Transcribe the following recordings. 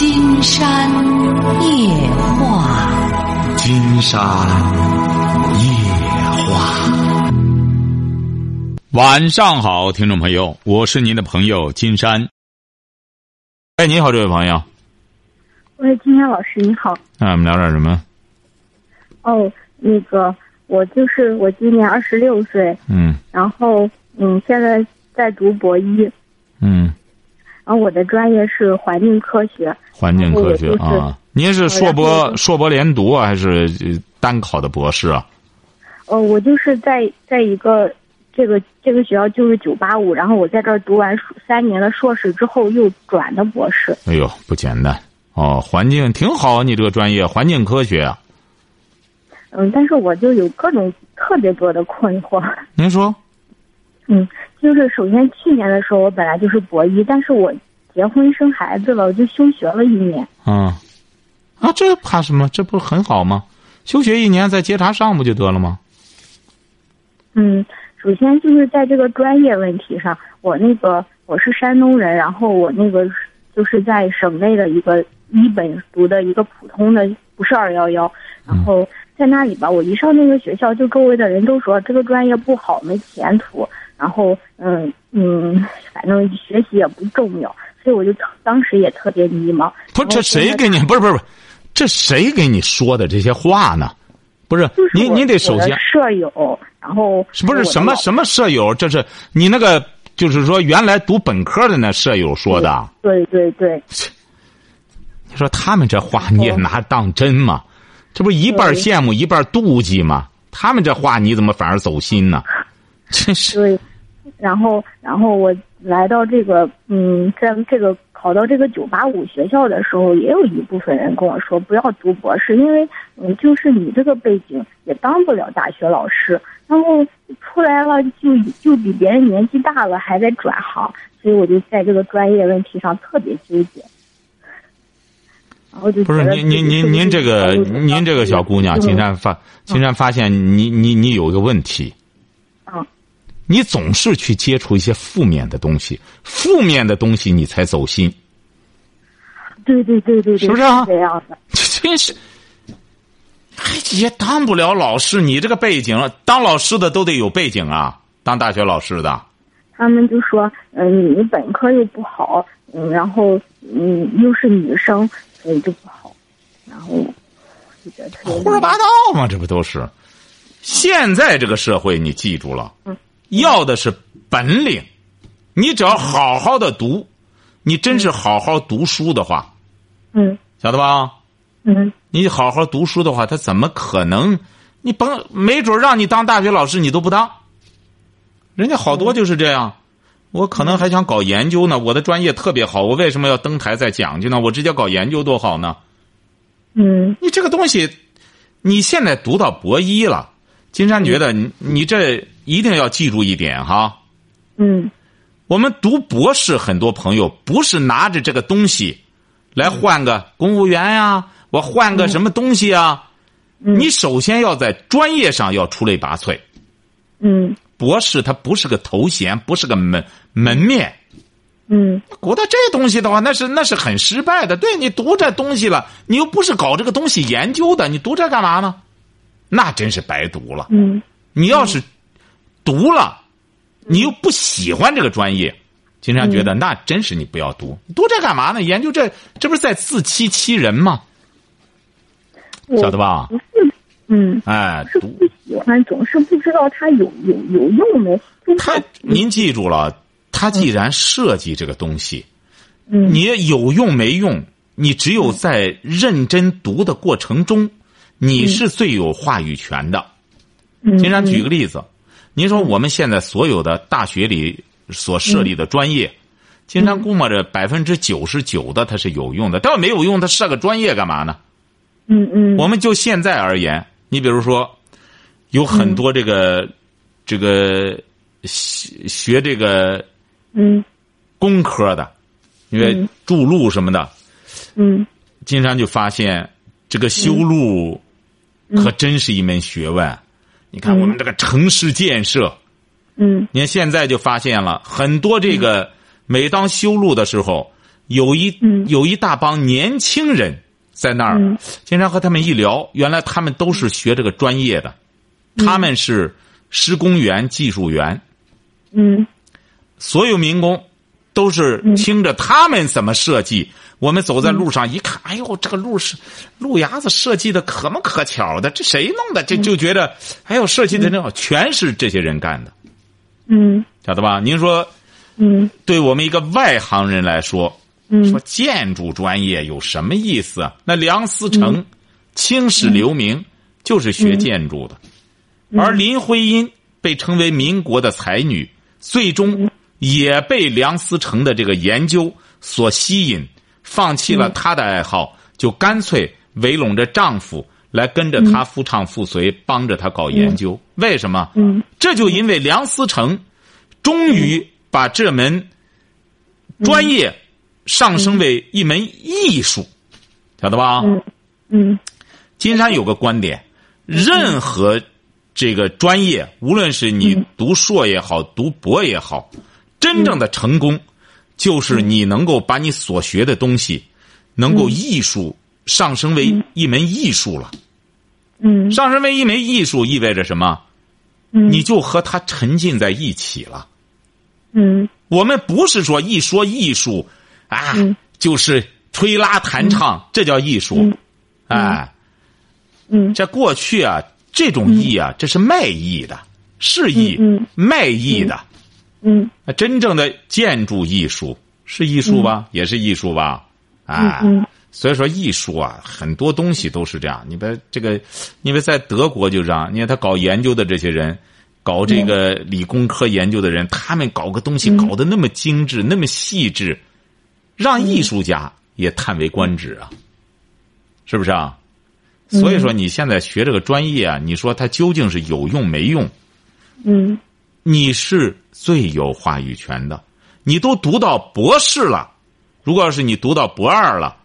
金山夜话，金山夜话。晚上好，听众朋友，我是您的朋友金山。哎，你好，这位朋友。喂，金山老师，你好。那我们聊点什么？哦，那个，我就是我今年二十六岁，嗯然后嗯，现在在读博一，嗯，然后我的专业是环境科学。环境科学啊。您是硕博硕博连读啊，还是呃单考的博士啊？呃，我就是在在一个这个这个学校就是九八五，然后我在这儿读完三年的硕士之后又转的博士。哎呦，不简单哦！环境挺好，你这个专业环境科学啊。嗯，但是我就有各种特别多的困惑。您说？嗯，就是首先去年的时候我本来就是博一，但是我结婚生孩子了，我就休学了一年。啊啊，这怕什么？这不是很好吗？休学一年再接茬上不就得了吗？嗯，首先就是在这个专业问题上，我那个我是山东人，然后我那个就是在省内的一个一本读的一个普通的，不是二幺幺，然后在那里吧，我一上那个学校，就周围的人都说这个专业不好，没前途，然后嗯嗯，反正学习也不重要，所以我就特当时也特别迷茫。不是，这谁给你？不是不是不是，这谁给你说的这些话呢？不是就是你你得首先舍友，然后是不是什么什么舍友？这是你那个就是说原来读本科的那舍友说的。对对对，你说他们这话你也拿当真吗？这不一半羡慕一半妒忌吗？他们这话你怎么反而走心呢？真是对，然后然后我来到这个嗯，在这个考到这个九八五学校的时候，也有一部分人跟我说不要读博士，因为嗯，就是你这个背景也当不了大学老师，然后出来了就就比别人年纪大了还在转行，所以我就在这个专业问题上特别纠结。然后就不是您您您您这个您这个小姑娘，嗯。金山发金山发现你你你有一个问题，嗯你总是去接触一些负面的东西，负面的东西你才走心，对对对对对，是不是啊这样的？真是，哎，也当不了老师。你这个背景，当老师的都得有背景啊，当大学老师的。他们就说，嗯、你本科又不好，嗯，然后嗯又是女生，所以就不好，然后就觉得胡说八道嘛，这不都是？现在这个社会，你记住了，嗯要的是本领。你只要好好的读，你真是好好读书的话，嗯晓得吧？嗯你好好读书的话，他怎么可能？你甭没准让你当大学老师，你都不当。人家好多就是这样。我可能还想搞研究呢，我的专业特别好，我为什么要登台再讲去呢？我直接搞研究多好呢？嗯你这个东西，你现在读到博一了，金山觉得你你这一定要记住一点哈。嗯我们读博士，很多朋友不是拿着这个东西来换个公务员呀、我换个什么东西啊？嗯你首先要在专业上要出类拔萃。嗯博士他不是个头衔，不是个门门面。嗯古代这东西的话，那是那是很失败的。对你读这东西了，你又不是搞这个东西研究的，你读这干嘛呢？那真是白读了。嗯你要是读了，你又不喜欢这个专业，经常觉得那真是你不要读，读这干嘛呢？研究这这不是在自欺欺人吗？晓得吧？嗯，哎，读是不喜欢，总是不知道它有有有用没。就是他，您记住了，他既然设计这个东西，嗯你有用没用，你只有在认真读的过程中，你是最有话语权的。嗯。金山举个例子，您说我们现在所有的大学里所设立的专业，金山估摸着百分之九十九的它是有用的，但要没有用，它设个专业干嘛呢？嗯嗯。我们就现在而言，你比如说，有很多这个、这个学学这个嗯。工科的，因为嗯。筑路什么的，嗯。金山就发现这个修路可真是一门学问。你看我们这个城市建设，嗯。你看现在就发现了很多这个，每当修路的时候，有一嗯。有一大帮年轻人在那儿嗯，经常和他们一聊，原来他们都是学这个专业的，他们是施工员、技术员，嗯。所有民工都是听着他们怎么设计。我们走在路上一看，哎呦，这个路是路牙子设计的可么可巧的，这谁弄的？这就觉得，哎呦，设计的真好，全是这些人干的，嗯。晓得吧？您说，嗯。对我们一个外行人来说，嗯。说建筑专业有什么意思啊？那梁思成、青史留名就是学建筑的，而林徽因被称为民国的才女，最终也被梁思成的这个研究所吸引，放弃了她的爱好，就干脆围拢着丈夫来跟着他夫唱妇随，帮着他搞研究。为什么？嗯。这就因为梁思成终于把这门专业上升为一门艺术，晓得吧？嗯。嗯。金山有个观点，任何这个专业，无论是你读硕也好，读博也好，真正的成功，就是你能够把你所学的东西，能够艺术上升为一门艺术了。嗯。上升为一门艺术意味着什么？嗯。你就和他沉浸在一起了。嗯。我们不是说一说艺术啊，嗯。就是吹拉弹唱，这叫艺术。嗯。哎，嗯。这过去啊，这种艺啊，这是卖艺的，是艺，嗯卖艺的。嗯那真正的建筑艺术是艺术吧？也是艺术吧？哎，嗯所以说艺术啊，很多东西都是这样。你别这个，因为在德国就这样，你看他搞研究的这些人，搞这个理工科研究的人，他们搞个东西搞得那么精致、那么细致，让艺术家也叹为观止啊，是不是啊？所以说你现在学这个专业啊，你说它究竟是有用没用？嗯你是最有话语权的。你都读到博士了，如果要是你读到博二了，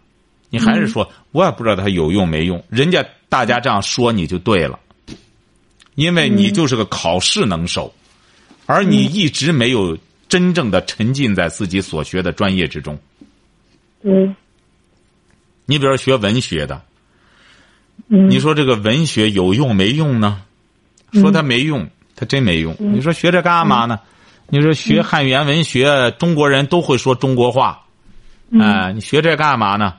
你还是说、我也不知道它有用没用。人家大家这样说你就对了，因为你就是个考试能手，而你一直没有真正的沉浸在自己所学的专业之中。嗯你比如说学文学的，嗯你说这个文学有用没用呢？说它没用，它真没用。你说学这干嘛呢？你说学汉语言文学，中国人都会说中国话，哎、你学这干嘛呢？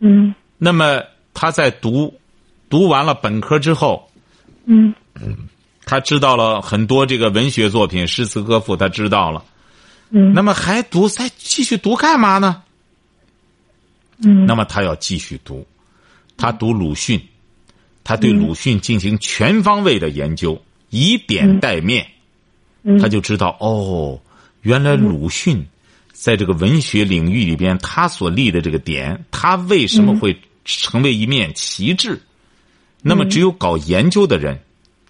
嗯那么他在读读完了本科之后，嗯他知道了很多这个文学作品、诗词歌赋，他知道了。嗯那么还读再继续读干嘛呢？嗯那么他要继续读，他读鲁迅，他对鲁迅进行全方位的研究，以点带面，嗯他就知道哦，原来鲁迅在这个文学领域里边，他所立的这个点，他为什么会成为一面旗帜？那么，只有搞研究的人，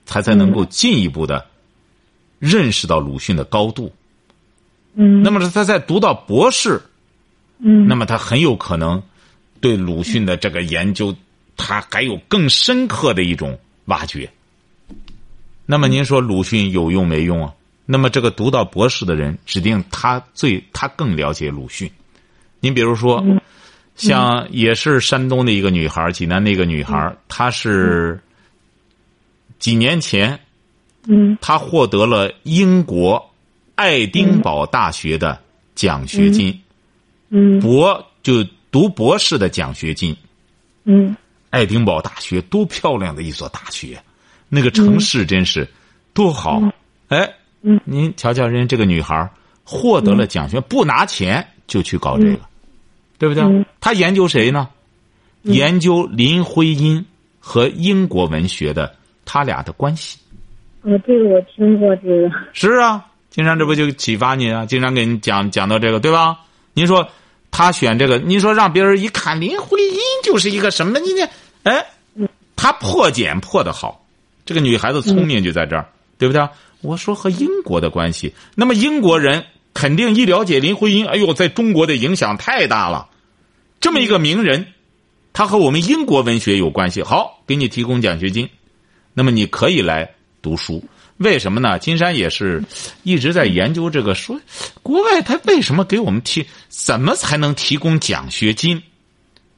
他才能够进一步的认识到鲁迅的高度。嗯那么，他在读到博士，嗯那么他很有可能对鲁迅的这个研究，他还有更深刻的一种挖掘。那么您说鲁迅有用没用啊？那么这个读到博士的人，指定他最他更了解鲁迅。您比如说，像也是山东的一个女孩，济南的一个女孩，她是几年前嗯。她获得了英国爱丁堡大学的奖学金。嗯。博就读博士的奖学金，嗯。爱丁堡大学多漂亮的一所大学，那个城市真是多好。哎，嗯您瞧瞧人家这个女孩获得了奖学，不拿钱就去搞这个，对不对嗯？她研究谁呢？研究林徽因和英国文学的他俩的关系。呃，这个我听过这个，是啊，经常这不就启发你啊？经常给你讲讲到这个，对吧？您说他选这个，您说让别人一看林徽因就是一个什么？你这哎，他破茧破的好，这个女孩子聪明就在这儿，对不对？我说和英国的关系，那么英国人肯定一了解林徽因，哎呦，在中国的影响太大了，这么一个名人，他和我们英国文学有关系，好，给你提供奖学金，那么你可以来读书。为什么呢？金山也是一直在研究这个，说国外他为什么给我们提，怎么才能提供奖学金？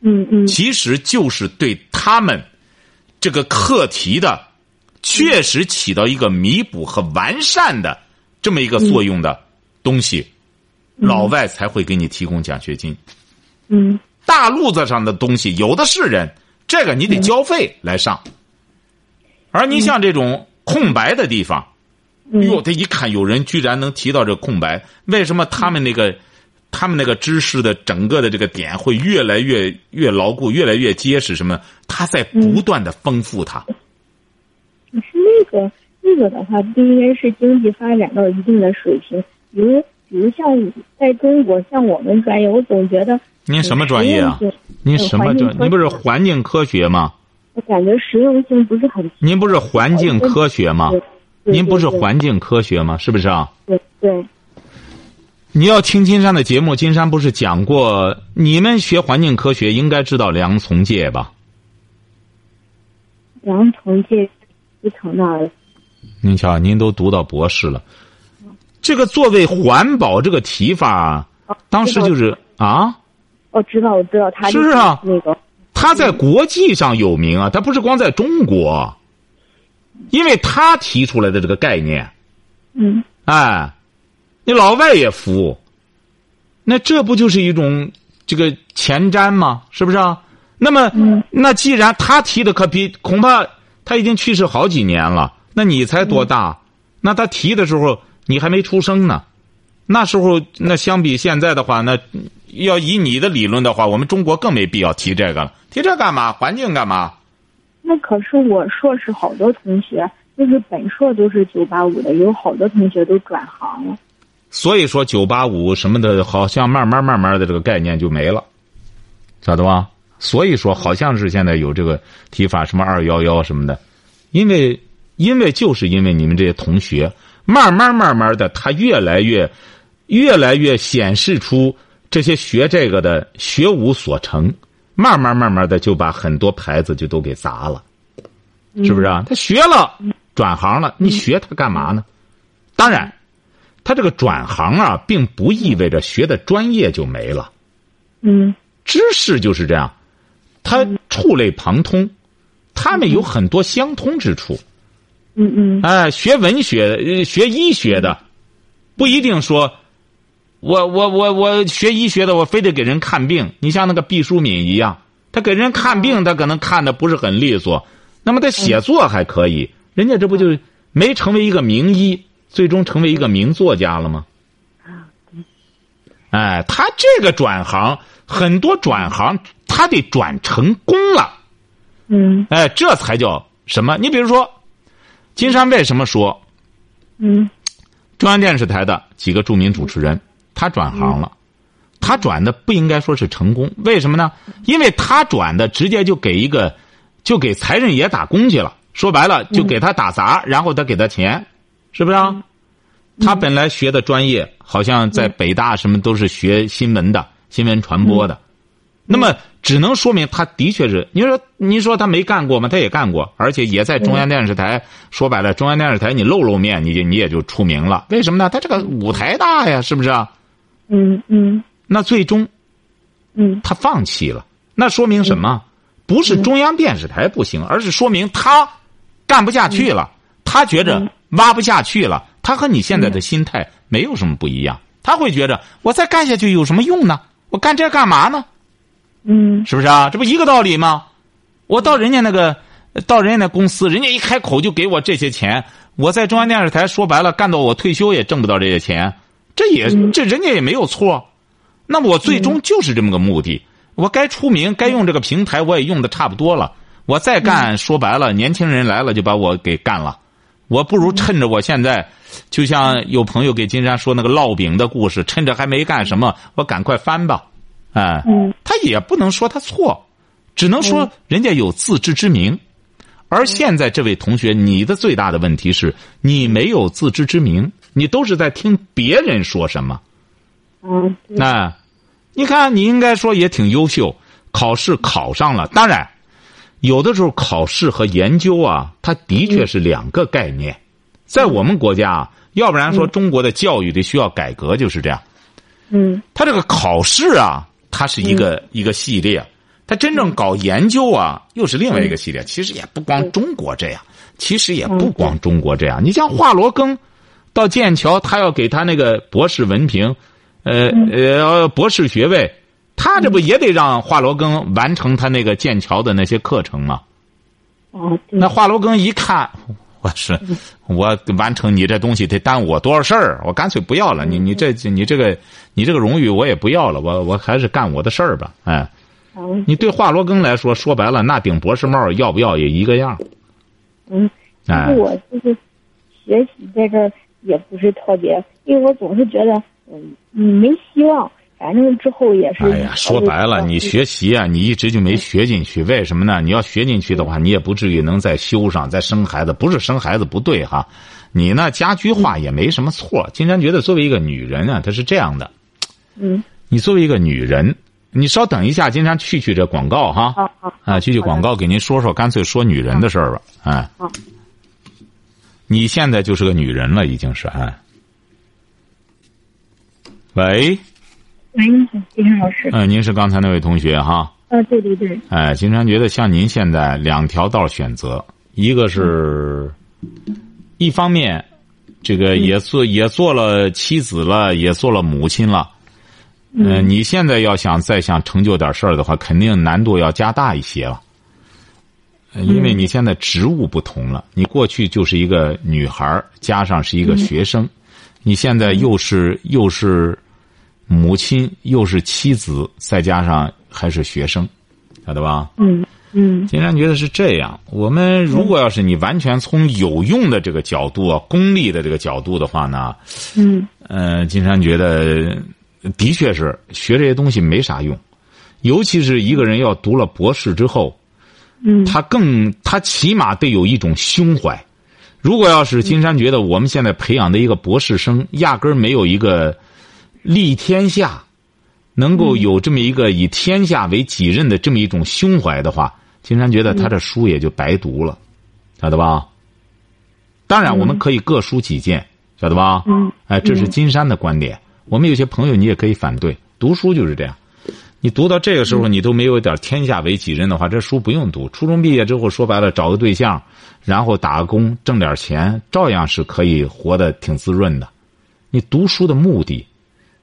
嗯嗯其实就是对他们这个课题的确实起到一个弥补和完善的这么一个作用的东西，老外才会给你提供奖学金。嗯大路子上的东西有的是人，这个你得交费来上。而你像这种空白的地方，嗯哟，他一看有人居然能提到这空白，为什么他们那个，他们那个知识的整个的这个点会越来越越牢固，越来越结实？什么？他在不断的丰富它。可是那个那个的话，不应该是经济发展到一定的水平，比如比如像在中国，像我们专业，我总觉得您什么专业啊您什么专？您不是环境科学吗？我感觉实用性不是很。您不是环境科学吗？您不是环境科学吗？是不是啊？对对你要听金山的节目，金山不是讲过，你们学环境科学应该知道梁从诫吧？梁从诫一层那儿。您瞧，您都读到博士了，这个作为环保这个提法，当时就是啊，我知道我知道他是啊？那个他在国际上有名啊，他不是光在中国，因为他提出来的这个概念，嗯。哎，你老外也服，那这不就是一种这个前瞻吗？是不是啊？那么，嗯。那既然他提的可比恐怕他已经去世好几年了，那你才多大？那他提的时候你还没出生呢，那时候那相比现在的话，那要以你的理论的话，我们中国更没必要提这个了。提这干嘛？环境干嘛？那可是我硕士好多同学，就是本硕都是九八五的，有好多同学都转行了。所以说九八五什么的，好像慢慢慢慢的这个概念就没了，晓得吧？所以说，好像是现在有这个提法，什么二幺幺什么的，因为因为就是因为你们这些同学，慢慢慢慢的，他越来越越来越显示出这些学这个的学无所成，慢慢慢慢的就把很多牌子就都给砸了，是不是啊？他学了，转行了，你学他干嘛呢？当然。他这个转行啊，并不意味着学的专业就没了。嗯知识就是这样，它触类旁通，他们有很多相通之处。嗯嗯哎，学文学、呃学医学的，不一定说，我我我我学医学的，我非得给人看病。你像那个毕淑敏一样，他给人看病，他可能看的不是很利索，那么他写作还可以，人家这不就没成为一个名医，最终成为一个名作家了吗？哎，他这个转行，很多转行他得转成功了。嗯哎，这才叫什么？你比如说，金山为什么说嗯中央电视台的几个著名主持人，他转行了，他转的不应该说是成功，为什么呢？因为他转的直接就给一个，就给财神爷打工去了。说白了，就给他打杂，然后他给他钱，是不是啊？他本来学的专业好像在北大什么都是学新闻的、新闻传播的，那么只能说明他的确是。你说你说他没干过吗？他也干过，而且也在中央电视台。说白了，中央电视台你露露面，你就你也就出名了。为什么呢？他这个舞台大呀，是不是啊？嗯嗯那最终嗯他放弃了，那说明什么？不是中央电视台不行，而是说明他干不下去了，他觉着挖不下去了。他和你现在的心态没有什么不一样，他会觉着我再干下去有什么用呢？我干这干嘛呢？嗯是不是啊？这不一个道理吗？我到人家那个，到人家那公司，人家一开口就给我这些钱，我在中央电视台说白了，干到我退休也挣不到这些钱，这也这人家也没有错。那么我最终就是这么个目的，我该出名，该用这个平台，我也用的差不多了。我再干，说白了，年轻人来了就把我给干了。我不如趁着我现在，就像有朋友给金山说那个烙饼的故事，趁着还没干什么，我赶快翻吧。哎，嗯他也不能说他错，只能说人家有自知之明。而现在这位同学，你的最大的问题是你没有自知之明，你都是在听别人说什么。嗯那，你看，你应该说也挺优秀，考试考上了。当然，有的时候考试和研究啊，它的确是两个概念。在我们国家，要不然说中国的教育得需要改革就是这样。嗯他这个考试啊，它是一个、一个系列，他真正搞研究啊，又是另外一个系列。其实也不光中国这样，其实也不光中国这样。你像华罗庚到剑桥，他要给他那个博士文凭，呃呃博士学位，他这不也得让华罗庚完成他那个剑桥的那些课程吗？哦那华罗庚一看，我是我完成你这东西得耽误我多少事儿，我干脆不要了。你你这你这个你这个荣誉我也不要了，我我还是干我的事儿吧。哎，哦你对华罗庚来说，说白了，那顶博士帽要不要也一个样。嗯，其哎我就是学习在这儿也不是特别，因为我总是觉得嗯嗯没希望，反正之后也是。哎呀，说白了，你学习啊，你一直就没学进去，为什么呢？你要学进去的话，你也不至于能再修上、再生孩子。不是生孩子不对哈，你呢家居化也没什么错。金山觉得，作为一个女人啊，她是这样的。嗯你作为一个女人，你稍等一下，金山去去这广告哈。好好啊，去去广告，给您说说，干脆说女人的事儿吧。哎好，你现在就是个女人了，已经是哎。喂，喂，你好，金山老师。嗯、您是刚才那位同学哈？啊，对对对，哎，金山觉得像您现在两条道选择，一个是，一方面，这个也做也做了妻子了，也做了母亲了。嗯、你现在要想再想成就点事儿的话，肯定难度要加大一些了。呃因为你现在职务不同了，你过去就是一个女孩儿加上是一个学生，你现在又是又是母亲，又是妻子，再加上还是学生，晓得吧？嗯嗯金山觉得是这样。我们如果要是你完全从有用的这个角度啊，功利的这个角度的话呢，嗯呃，金山觉得的确是学这些东西没啥用，尤其是一个人要读了博士之后，嗯他更他起码得有一种胸怀。如果要是金山觉得我们现在培养的一个博士生，压根儿没有一个立天下，能够有这么一个以天下为己任的这么一种胸怀的话，金山觉得他这书也就白读了，晓得吧？当然，我们可以各抒己见，晓得吧？嗯哎，这是金山的观点。我们有些朋友你也可以反对，读书就是这样。你读到这个时候，你都没有点天下为己任的话，这书不用读。初中毕业之后，说白了，找个对象，然后打个工，挣点钱，照样是可以活得挺滋润的。你读书的目的，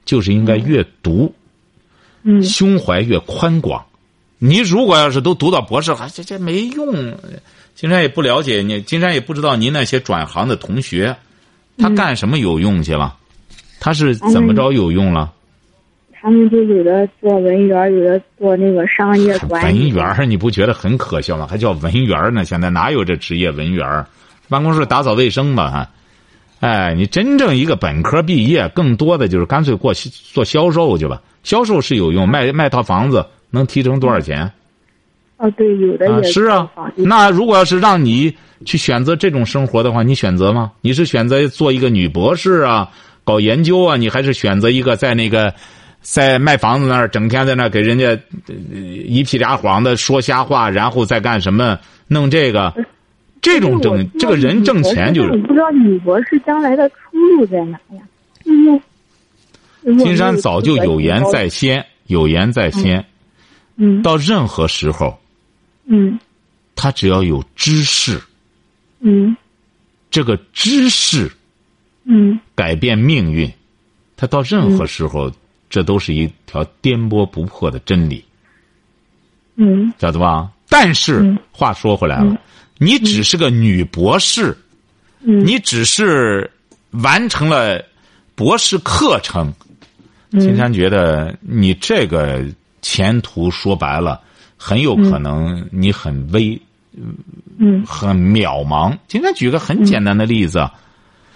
就是应该越读，嗯胸怀越宽广。你如果要是都读到博士，还这这没用。金山也不了解你，金山也不知道您那些转行的同学，他干什么有用去了？他是怎么着有用了？他们就有的做文员，有的做那个商业管理。文员儿你不觉得很可笑吗？还叫文员儿呢？现在哪有这职业文员儿？办公室打扫卫生吧，哈。哎，你真正一个本科毕业，更多的就是干脆过去做销售去吧。销售是有用，卖卖套房子能提成多少钱？啊，对，有的啊，也是啊那如果要是让你去选择这种生活的话，你选择吗？你是选择做一个女博士啊，搞研究啊，你还是选择一个在那个在卖房子那儿整天在那给人家呃一屁俩谎的说瞎话，然后再干什么弄这个？这种挣这个人挣钱就是我不知道女博士将来的出路在哪呀？嗯金山早就有言在先，有言在先，嗯到任何时候，嗯。他只要有知识，嗯。这个知识嗯。改变命运，他到任何时候，这都是一条颠簸不破的真理，嗯。晓得吧？但是嗯。话说回来了，你只是个女博士，嗯，你只是完成了博士课程，金山觉得你这个前途说白了，很有可能你很微，嗯。很渺茫。金山举个很简单的例子。啊。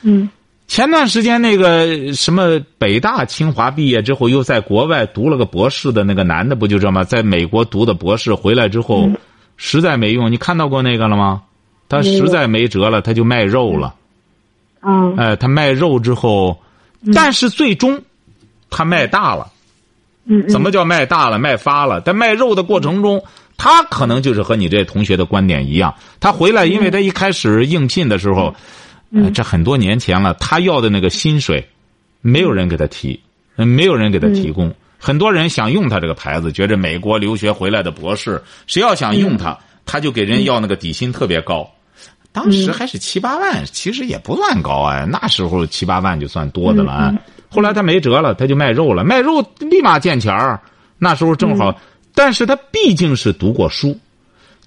嗯。前段时间那个什么北大清华毕业之后，又在国外读了个博士的那个男的，不就这么在美国读的博士，回来之后，实在没用。你看到过那个了吗？他实在没辙了，他就卖肉了。啊哎，他卖肉之后，但是最终他卖大了。嗯怎么叫卖大了、卖发了？在卖肉的过程中，他可能就是和你这同学的观点一样。他回来，因为他一开始应聘的时候，嗯这很多年前了，他要的那个薪水，没有人给他提，呃没有人给他提供。很多人想用他这个牌子，觉着美国留学回来的博士，谁要想用他，他就给人要那个底薪特别高。当时还是七八万，其实也不算高啊，那时候七八万就算多的了啊。后来他没辙了，他就卖肉了，卖肉立马见钱儿。那时候正好，但是他毕竟是读过书，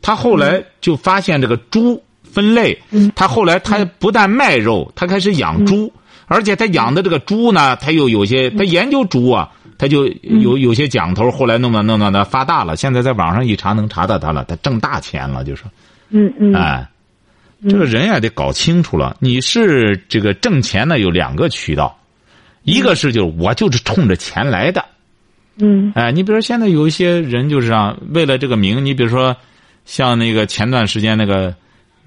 他后来就发现这个猪分类，他后来他不但卖肉，他开始养猪，而且他养的这个猪呢，他又有些他研究猪啊，他就有有些讲头，后来弄到弄到他发大了，现在在网上一查能查到他了，他挣大钱了，就是，嗯嗯。哎，这个人也得搞清楚了，你是这个挣钱呢有两个渠道，一个是就是我就是冲着钱来的。嗯。哎，你比如说现在有一些人就是啊为了这个名，你比如说像那个前段时间那个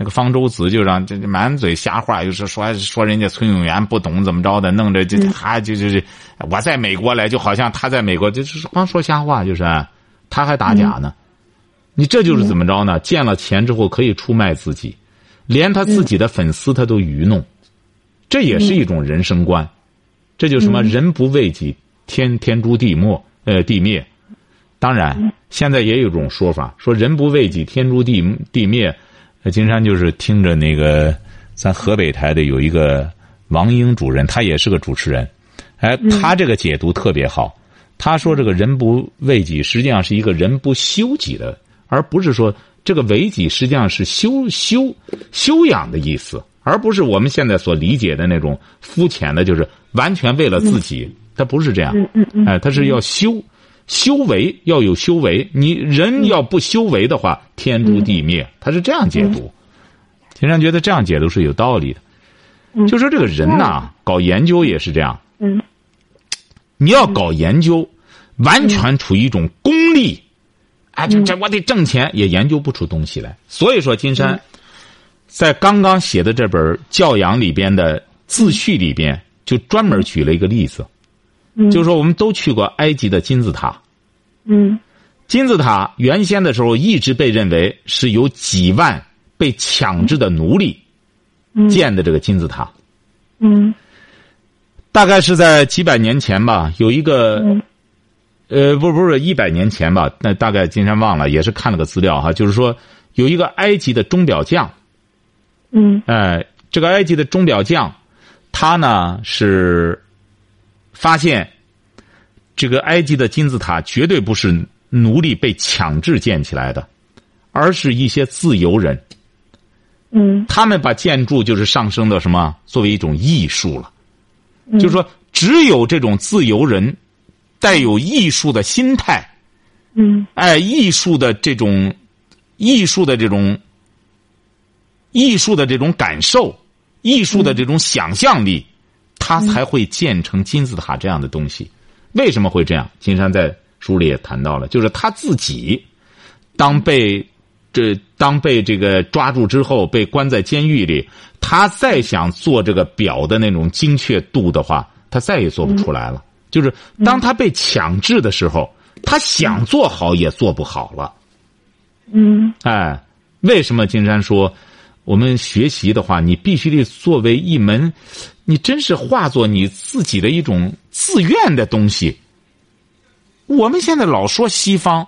那个方舟子，就让这这满嘴瞎话，就是说说人家崔永元不懂怎么着的，弄着就他就就是我在美国来，就好像他在美国就是光说瞎话，就是他还打假呢。你这就是怎么着呢？见了钱之后可以出卖自己，连他自己的粉丝他都愚弄，这也是一种人生观。这就什么人不为己，天天诛地没。呃，地灭。当然，现在也有一种说法，说人不为己，天诛地地灭。呃，金山就是听着那个咱河北台的有一个王英主任，他也是个主持人，哎，他这个解读特别好。他说这个人不为己，实际上是一个人不修己的，而不是说这个为己实际上是修修修养的意思，而不是我们现在所理解的那种肤浅的，就是完全为了自己。他不是这样，哎，他是要修，修为要有修为。你人要不修为的话，天诛地灭。他是这样解读，金山觉得这样解读是有道理的。就说这个人呐，搞研究也是这样。嗯你要搞研究，完全处于一种功利，啊，这这我得挣钱，也研究不出东西来。所以说，金山在刚刚写的这本教养里边的自序里边，就专门举了一个例子。嗯，就是说，我们都去过埃及的金字塔。嗯。金字塔原先的时候一直被认为是由几万被强制的奴隶嗯。建的这个金字塔。嗯。大概是在几百年前吧，有一个，嗯。呃，不不是一百年前吧，那大概金山忘了，也是看了个资料哈，就是说有一个埃及的钟表匠，嗯。哎，这个埃及的钟表匠，他呢是发现，这个埃及的金字塔绝对不是奴隶被强制建起来的，而是一些自由人，嗯。他们把建筑就是上升到什么作为一种艺术了，嗯，就是说只有这种自由人，带有艺术的心态，嗯。哎，艺术的这种，艺术的这种，艺术的这种感受，艺术的这种想象力，他才会建成金字塔这样的东西。为什么会这样？金山在书里也谈到了，就是他自己当被这当被这个抓住之后，被关在监狱里，他再想做这个表的那种精确度的话，他再也做不出来了。就是当他被强制的时候，他想做好也做不好了。嗯哎，为什么金山说，我们学习的话，你必须得作为一门，你真是化作你自己的一种自愿的东西。我们现在老说西方，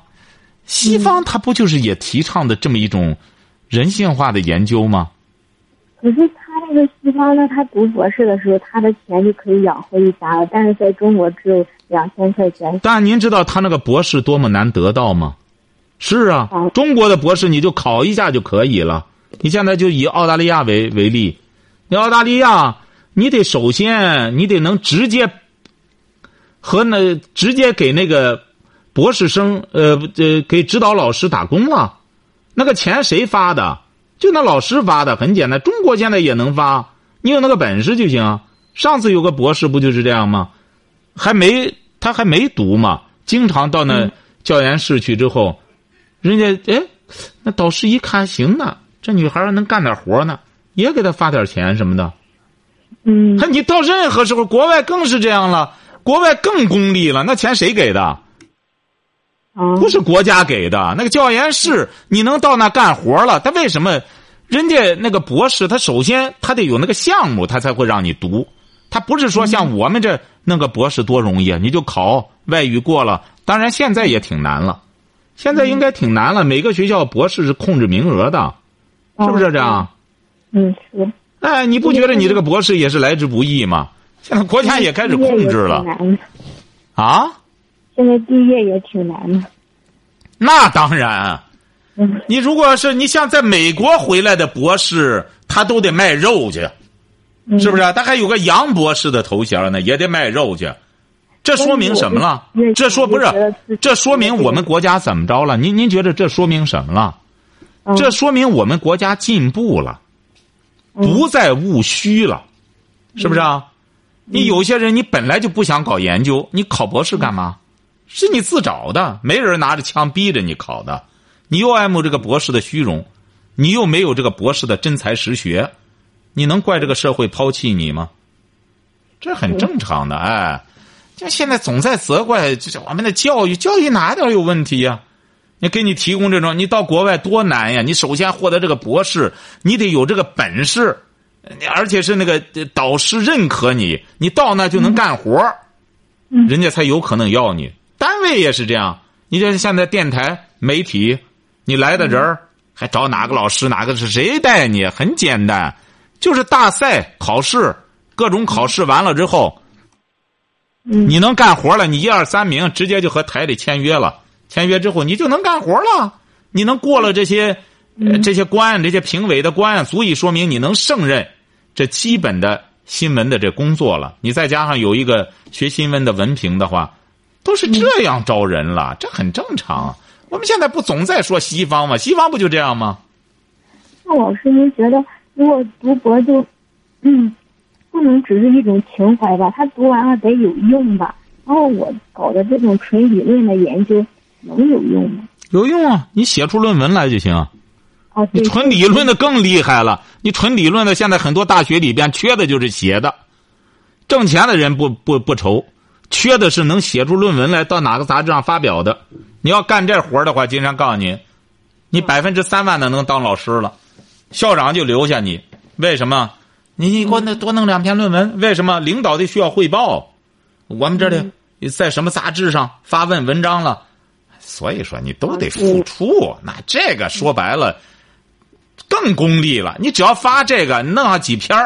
西方它不就是也提倡的这么一种人性化的研究吗？可是他那个西方呢，他读博士的时候，他的钱就可以养活一家了，但是在中国只有两千块钱。但您知道他那个博士多么难得到吗？是啊哦，中国的博士你就考一下就可以了。你现在就以澳大利亚为为例，你澳大利亚，你得首先你得能直接和那直接给那个博士生呃呃给指导老师打工了，那个钱谁发的？就那老师发的，很简单。中国现在也能发，你有那个本事就行。上次有个博士不就是这样吗？还没他还没读嘛，经常到那教研室去之后，人家哎，那导师一看行呢，这女孩能干点活呢，也给他发点钱什么的。嗯那你到任何时候，国外更是这样了，国外更功利了，那钱谁给的？啊不是国家给的，那个教研室你能到那干活了，他为什么人家那个博士，他首先他得有那个项目，他才会让你读。他不是说像我们这弄个博士多容易啊，你就考外语过了。当然现在也挺难了，现在应该挺难了。每个学校博士是控制名额的，是不是这样？嗯，是。哎，你不觉得你这个博士也是来之不易吗？现在国家也开始控制了。啊？现在毕业也挺难的。那当然。你如果是你像在美国回来的博士，他都得卖肉去，是不是？他还有个杨博士的头衔呢，也得卖肉去。这说明什么了？这说不是？这说明我们国家怎么着了？您您觉得这说明什么了？这说明我们国家进步了，不再务虚了，是不是啊？你有些人你本来就不想搞研究，你考博士干嘛？是你自找的，没人拿着枪逼着你考的。你又爱慕这个博士的虚荣，你又没有这个博士的真才实学，你能怪这个社会抛弃你吗？这很正常的，哎，就现在总在责怪，就是我们的教育，教育哪点有问题呀？你给你提供这种，你到国外多难呀！你首先获得这个博士，你得有这个本事，而且是那个导师认可你，你到那就能干活人家才有可能要你。单位也是这样，你像现在电台媒体。你来的人儿还找哪个老师？哪个是谁带你？很简单，就是大赛考试，各种考试完了之后，你能干活了，你一二三名直接就和台里签约了。签约之后，你就能干活了。你能过了这些这些关，这些评委的关，足以说明你能胜任这基本的新闻的这工作了。你再加上有一个学新闻的文凭的话，都是这样招人了，这很正常。我们现在不总在说西方吗？西方不就这样吗？那老师，您觉得如果读博就，嗯，不能只是一种情怀吧？他读完了得有用吧？然后我搞的这种纯理论的研究能有用吗？有用啊！你写出论文来就行。啊，你纯理论的更厉害了。你纯理论的，现在很多大学里边缺的就是写的，挣钱的人不不不愁，缺的是能写出论文来到哪个杂志上发表的。你要干这活的话，金山告诉你，你百分之三万的能当老师了，校长就留下你。为什么？你你给我那多弄两篇论文？为什么？领导得需要汇报，我们这里在什么杂志上发问文章了？所以说你都得付出。那这个说白了，更功利了。你只要发这个，弄上几篇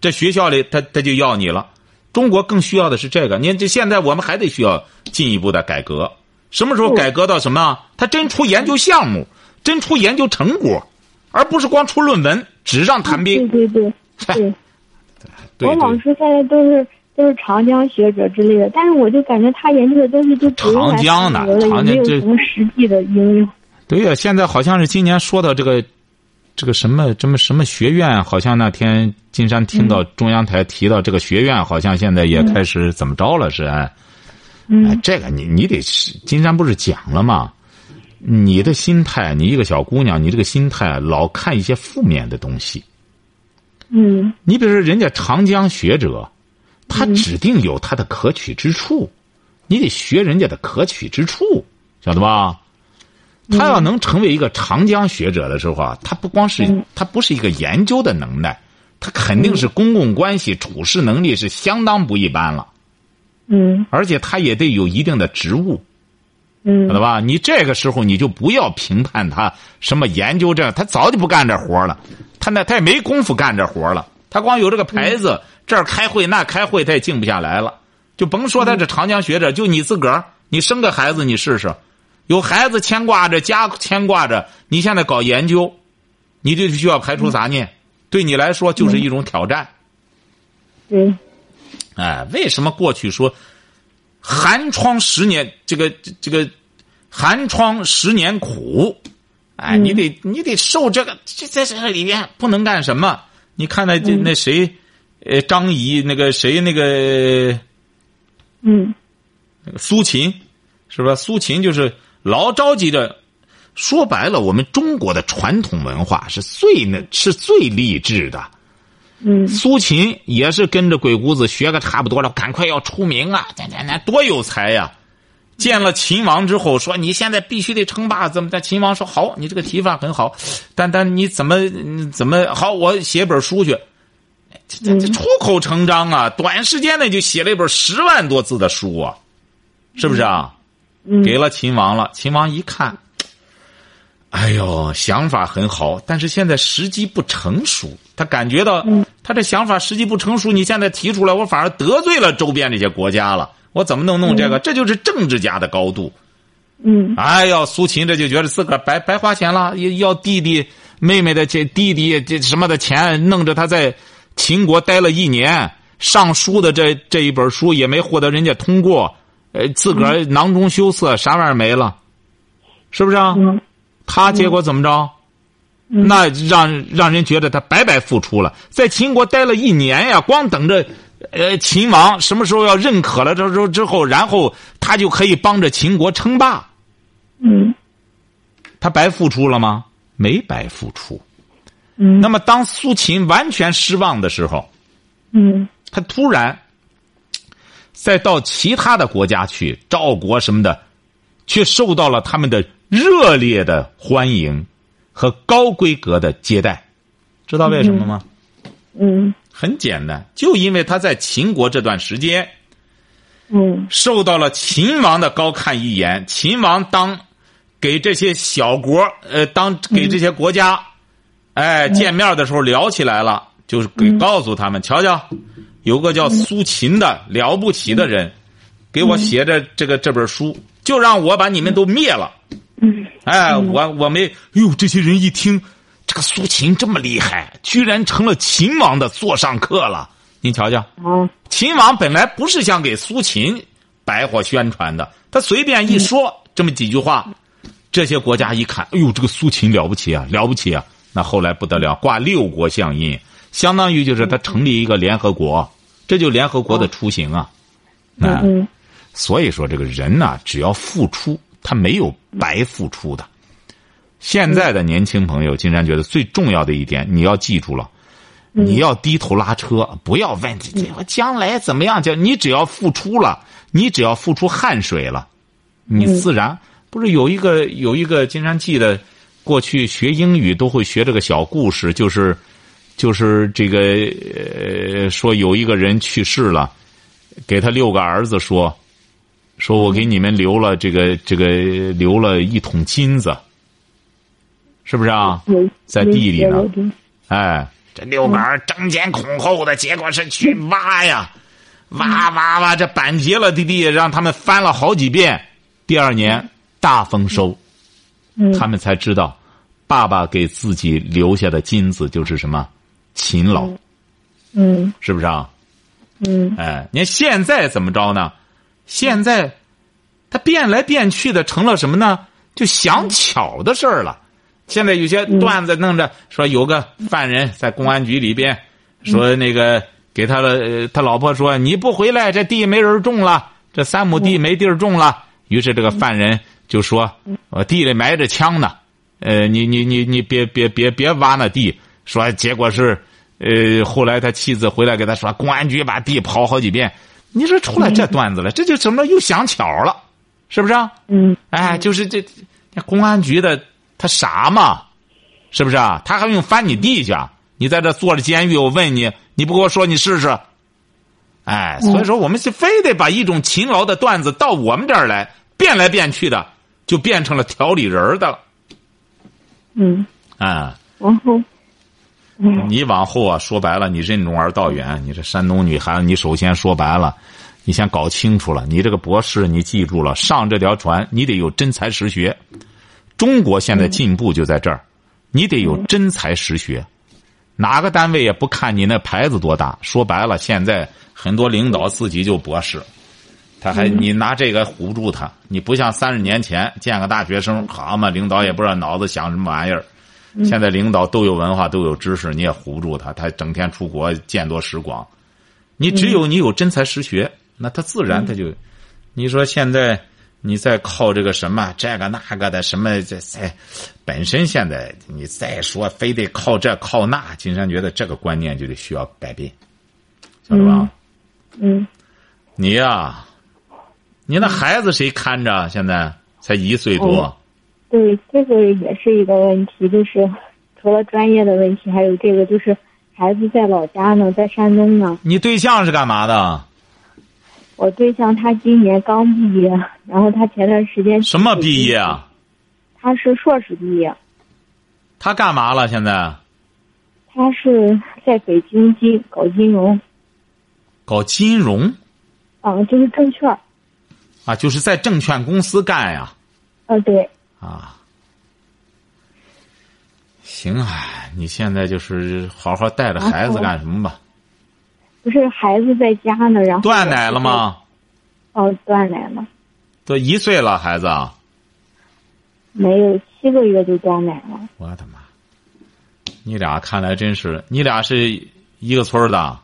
这学校里他他就要你了。中国更需要的是这个。您这现在我们还得需要进一步的改革。什么时候改革到什么？他真出研究项目，真出研究成果，而不是光出论文，纸上谈兵。对对对，对。我老师现在都是都是长江学者之类的，但是我就感觉他研究的东西就长江的，长江这什么实际的应用。对呀，现在好像是今年说到这个，这个什么什么什么学院，好像那天金山听到中央台提到这个学院，好像现在也开始怎么着了？是哎。哎，这个你你得金山不是讲了吗？你的心态，你一个小姑娘，你这个心态老看一些负面的东西。嗯。你比如说，人家长江学者，他指定有他的可取之处，你得学人家的可取之处，晓得吧？他要能成为一个长江学者的时候啊，他不光是他不是一个研究的能耐，他肯定是公共关系处事能力是相当不一般了。嗯，而且他也得有一定的职务，嗯，晓得吧？你这个时候你就不要评判他什么研究这，他早就不干这活了，他那他也没工夫干这活了。他光有这个牌子，这儿开会那开会，他也静不下来了。就甭说他这长江学者，就你自个儿，你生个孩子你试试，有孩子牵挂着，家牵挂着，你现在搞研究，你就需要排除杂念，对你来说就是一种挑战。嗯。哎，为什么过去说寒窗十年这个这个寒窗十年苦？哎，你得你得受这个，这在这里面不能干什么？你看那那谁，呃，张仪那个谁那个，嗯，那个苏秦，是吧？苏秦就是老着急着。说白了，我们中国的传统文化是最那是最励志的。嗯，苏秦也是跟着鬼谷子学个差不多了，赶快要出名啊！那那那多有才呀！见了秦王之后，说你现在必须得称霸，怎么的？秦王说好，你这个提法很好，但但你怎么怎么好？我写本书去，这这这出口成章啊！短时间内就写了一本十万多字的书啊，是不是啊？给了秦王了，秦王一看，哎呦，想法很好，但是现在时机不成熟，他感觉到他这想法时机不成熟，你现在提出来，我反而得罪了周边这些国家了。我怎么能弄这个？这就是政治家的高度。嗯。哎呦，苏秦这就觉得自个儿白白花钱了，要弟弟妹妹的这弟弟这什么的钱，弄着他在秦国待了一年，上书的这这一本书也没获得人家通过，呃，自个儿囊中羞涩，啥玩意儿没了，是不是啊？他结果怎么着？那让让人觉得他白白付出了，在秦国待了一年呀，光等着。呃，秦王什么时候要认可了这之之后，然后他就可以帮着秦国称霸。嗯，他白付出了吗？没白付出。嗯。那么，当苏秦完全失望的时候，嗯，他突然再到其他的国家去，赵国什么的，却受到了他们的热烈的欢迎和高规格的接待。知道为什么吗？嗯。很简单，就因为他在秦国这段时间，嗯，受到了秦王的高看一眼。秦王当给这些小国，呃，当给这些国家，哎，见面的时候聊起来了，就是给告诉他们，瞧瞧，有个叫苏秦的了不起的人，给我写着这个这本书，就让我把你们都灭了。嗯，哎，我我没，哟，这些人一听。这个苏秦这么厉害，居然成了秦王的座上客了。您瞧瞧，秦王本来不是想给苏秦白话宣传的，他随便一说这么几句话，这些国家一看，哎呦，这个苏秦了不起啊，了不起啊！那后来不得了，挂六国相印，相当于就是他成立一个联合国，这就联合国的雏形啊。嗯，所以说这个人呐，只要付出，他没有白付出的。现在的年轻朋友，金山觉得最重要的一点，你要记住了，你要低头拉车，不要问这我将来怎么样。就你只要付出了，你只要付出汗水了，你自然不是有一个有一个金山记得，过去学英语都会学这个小故事，就是就是这个呃，说有一个人去世了，给他六个儿子说，说我给你们留了这个这个留了一桶金子。是不是啊？在地里呢，哎，这六个儿争先恐后的，结果是去挖呀，挖挖挖，这板结了地地，让他们翻了好几遍。第二年大丰收，他们才知道，爸爸给自己留下的金子就是什么，勤劳。嗯，是不是啊？嗯，哎，你看现在怎么着呢？现在他变来变去的，成了什么呢？就想巧的事儿了。现在有些段子弄着说，有个犯人在公安局里边，说那个给他的他老婆说你不回来，这地没人种了，这三亩地没地儿种了。于是这个犯人就说，我地里埋着枪呢，呃，你你你你别别别别挖那地。说结果是，呃，后来他妻子回来给他说，公安局把地刨好几遍。你说出来这段子了，这就怎么又想巧了，是不是？嗯，哎，就是这公安局的。他傻嘛，是不是啊？他还用翻你地去？你在这坐着监狱，我问你，你不跟我说，你试试？哎，所以说我们是非得把一种勤劳的段子到我们这儿来，变来变去的，就变成了调理人的了。嗯。啊。然后。你往后啊，说白了，你任重而道远。你这山东女孩子，你首先说白了，你先搞清楚了，你这个博士，你记住了，上这条船，你得有真才实学。中国现在进步就在这儿，你得有真才实学，哪个单位也不看你那牌子多大。说白了，现在很多领导自己就博士，他还你拿这个唬住他，你不像三十年前见个大学生，好嘛，领导也不知道脑子想什么玩意儿。现在领导都有文化，都有知识，你也唬不住他，他整天出国见多识广。你只有你有真才实学，那他自然他就，你说现在。你再靠这个什么这个那个的什么这在，本身现在你再说非得靠这靠那，金山觉得这个观念就得需要改变，晓得吧？嗯，你呀，你那孩子谁看着？现在才一岁多。对，这个也是一个问题，就是除了专业的问题，还有这个就是孩子在老家呢，在山东呢。你对象是干嘛的？我对象他今年刚毕业，然后他前段时间什么毕业啊？他是硕士毕业。他干嘛了？现在？他是在北京金搞金融。搞金融？啊，就是证券。啊，就是在证券公司干呀。啊，对。啊，行啊，你现在就是好好带着孩子干什么吧？不是孩子在家呢，然后断奶了吗？哦，断奶了。都一岁了，孩子。没有七个月就断奶了。我的妈！你俩看来真是，你俩是一个村的。